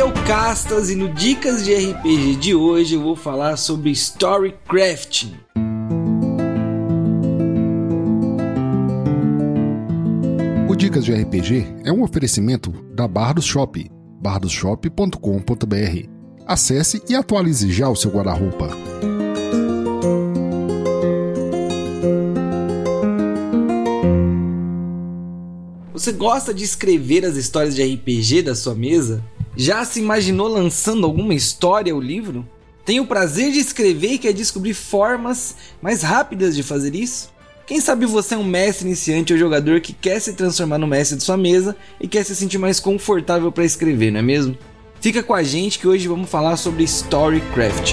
é o Castas e no Dicas de RPG de hoje eu vou falar sobre Storycrafting. O Dicas de RPG é um oferecimento da Barra do Shop, barradoshop.com.br. Acesse e atualize já o seu guarda-roupa. Você gosta de escrever as histórias de RPG da sua mesa? Já se imaginou lançando alguma história ou livro? Tem o prazer de escrever e quer descobrir formas mais rápidas de fazer isso? Quem sabe você é um mestre iniciante ou jogador que quer se transformar no mestre de sua mesa e quer se sentir mais confortável para escrever, não é mesmo? Fica com a gente que hoje vamos falar sobre Storycraft.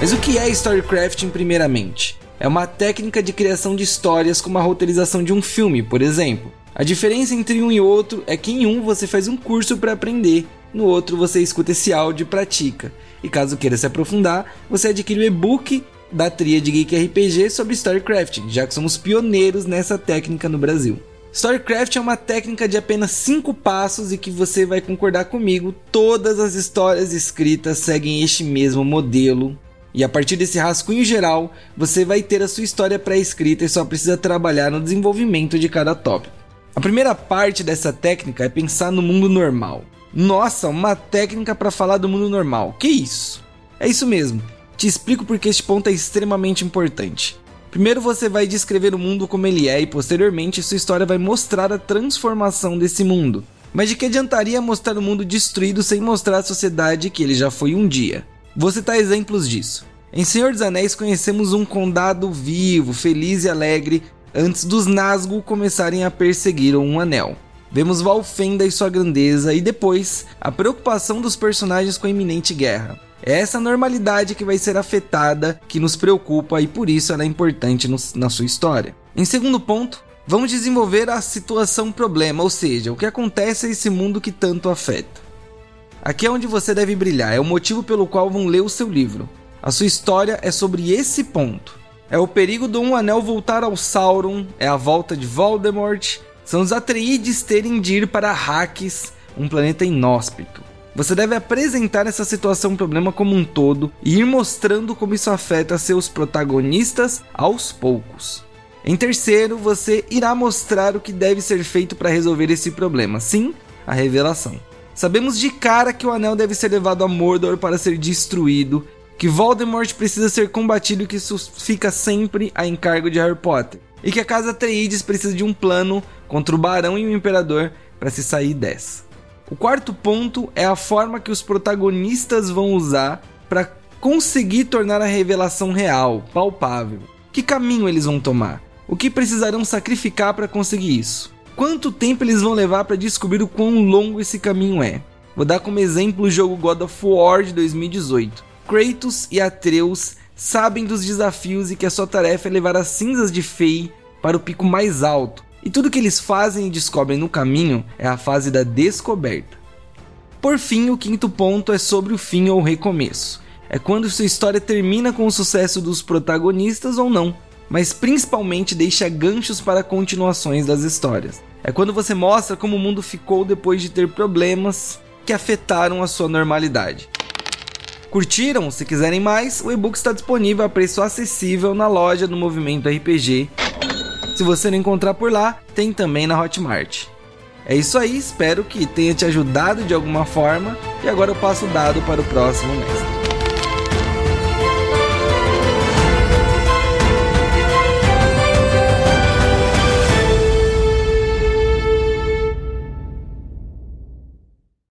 Mas o que é Storycrafting primeiramente? É uma técnica de criação de histórias como a roteirização de um filme, por exemplo. A diferença entre um e outro é que em um você faz um curso para aprender, no outro você escuta esse áudio e pratica. E caso queira se aprofundar, você adquire o e-book da Tríade Geek RPG sobre Storycrafting, já que somos pioneiros nessa técnica no Brasil. Storycraft é uma técnica de apenas 5 passos e que você vai concordar comigo, todas as histórias escritas seguem este mesmo modelo e a partir desse rascunho geral, você vai ter a sua história pré-escrita e só precisa trabalhar no desenvolvimento de cada tópico. A primeira parte dessa técnica é pensar no mundo normal. Nossa, uma técnica para falar do mundo normal. Que isso? É isso mesmo. Te explico porque este ponto é extremamente importante. Primeiro você vai descrever o mundo como ele é e posteriormente sua história vai mostrar a transformação desse mundo. Mas de que adiantaria mostrar o mundo destruído sem mostrar a sociedade que ele já foi um dia? Vou citar exemplos disso. Em Senhor dos Anéis conhecemos um condado vivo, feliz e alegre antes dos Nazgûl começarem a perseguir um anel. Vemos Valfenda e sua grandeza e depois a preocupação dos personagens com a iminente guerra. É essa normalidade que vai ser afetada que nos preocupa e por isso ela é importante no, na sua história. Em segundo ponto, vamos desenvolver a situação problema, ou seja, o que acontece a esse mundo que tanto afeta. Aqui é onde você deve brilhar, é o motivo pelo qual vão ler o seu livro. A sua história é sobre esse ponto. É o perigo do Um Anel voltar ao Sauron, é a volta de Voldemort, são os Atreides terem de ir para Arrakis, um planeta inóspito. Você deve apresentar essa situação problema como um todo e ir mostrando como isso afeta seus protagonistas aos poucos. Em terceiro, você irá mostrar o que deve ser feito para resolver esse problema, sim, a revelação. Sabemos de cara que o anel deve ser levado a Mordor para ser destruído, que Voldemort precisa ser combatido e que isso fica sempre a encargo de Harry Potter, e que a casa Atreides precisa de um plano contra o Barão e o Imperador para se sair dessa. O quarto ponto é a forma que os protagonistas vão usar para conseguir tornar a revelação real, palpável. Que caminho eles vão tomar? O que precisarão sacrificar para conseguir isso? quanto tempo eles vão levar para descobrir o quão longo esse caminho é. Vou dar como exemplo o jogo God of War de 2018. Kratos e Atreus sabem dos desafios e que a sua tarefa é levar as cinzas de Fei para o pico mais alto. E tudo que eles fazem e descobrem no caminho é a fase da descoberta. Por fim, o quinto ponto é sobre o fim ou recomeço. É quando sua história termina com o sucesso dos protagonistas ou não, mas principalmente deixa ganchos para continuações das histórias. É quando você mostra como o mundo ficou depois de ter problemas que afetaram a sua normalidade. Curtiram? Se quiserem mais, o e-book está disponível a preço acessível na loja do Movimento RPG. Se você não encontrar por lá, tem também na Hotmart. É isso aí, espero que tenha te ajudado de alguma forma e agora eu passo o dado para o próximo mestre.